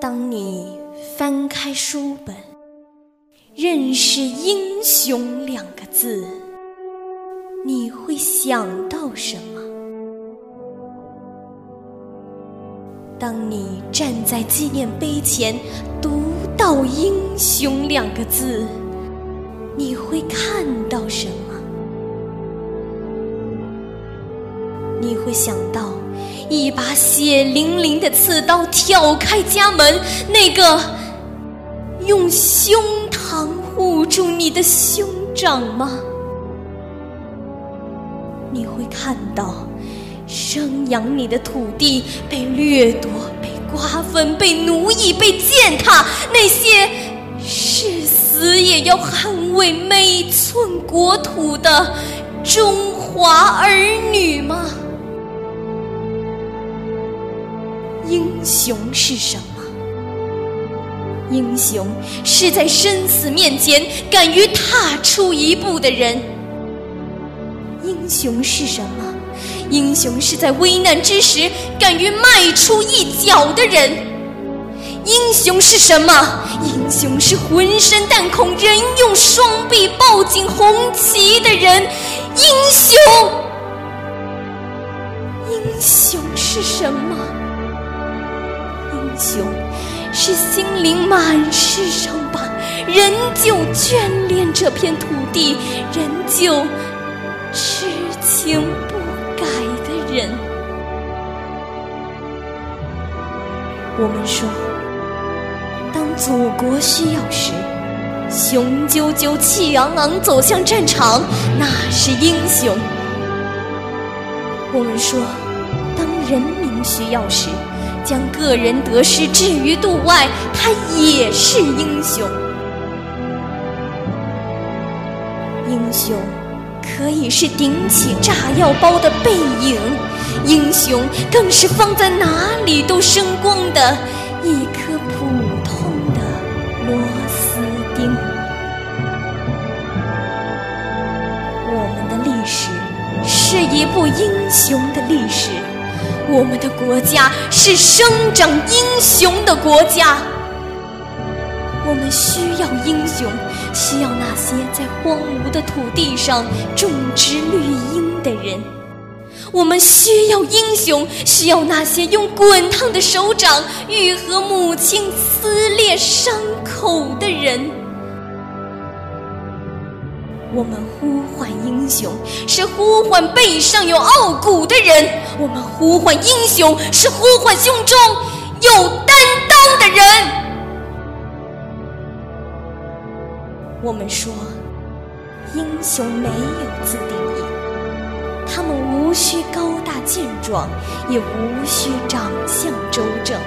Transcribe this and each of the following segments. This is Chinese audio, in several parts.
当你翻开书本，认识“英雄”两个字，你会想到什么？当你站在纪念碑前，读到“英雄”两个字，你会看到什么？你会想到一把血淋淋的刺刀挑开家门，那个用胸膛护住你的兄长吗？你会看到生养你的土地被掠夺、被瓜分、被奴役、被践踏，那些誓死也要捍卫每寸国土的中华儿女吗？英雄是什么？英雄是在生死面前敢于踏出一步的人。英雄是什么？英雄是在危难之时敢于迈出一脚的人。英雄是什么？英雄是浑身弹孔仍用双臂抱紧红旗的人。英雄，英雄是什么？英雄是心灵满是伤疤，仍旧眷恋这片土地，仍旧痴情不改的人。我们说，当祖国需要时，雄赳赳、气昂昂走向战场，那是英雄。我们说，当人民需要时，将个人得失置于度外，他也是英雄。英雄可以是顶起炸药包的背影，英雄更是放在哪里都生光的一颗普通的螺丝钉。我们的历史是一部英雄的历史。我们的国家是生长英雄的国家，我们需要英雄，需要那些在荒芜的土地上种植绿荫的人；我们需要英雄，需要那些用滚烫的手掌愈合母亲撕裂伤口的人。我们呼唤英雄，是呼唤背上有傲骨的人；我们呼唤英雄，是呼唤胸中有担当的人。我们说，英雄没有自定义，他们无需高大健壮，也无需长相周正。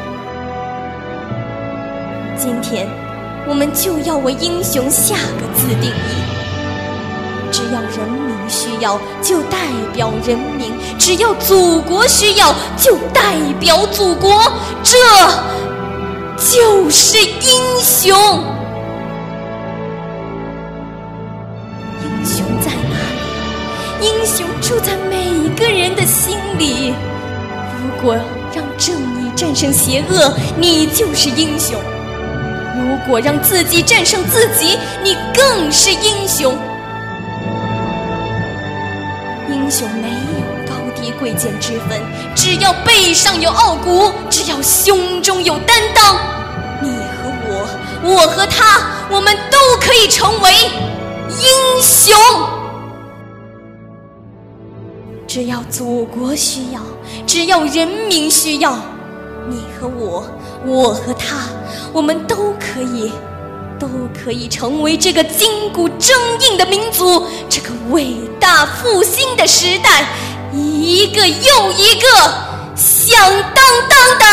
今天，我们就要为英雄下个自定义。要人民需要，就代表人民；只要祖国需要，就代表祖国。这就是英雄。英雄在哪里？英雄住在每个人的心里。如果让正义战胜邪恶，你就是英雄；如果让自己战胜自己，你更是英雄。雄没有高低贵贱之分，只要背上有傲骨，只要胸中有担当，你和我，我和他，我们都可以成为英雄。只要祖国需要，只要人民需要，你和我，我和他，我们都可以。都可以成为这个筋骨铮硬的民族，这个伟大复兴的时代，一个又一个响当当的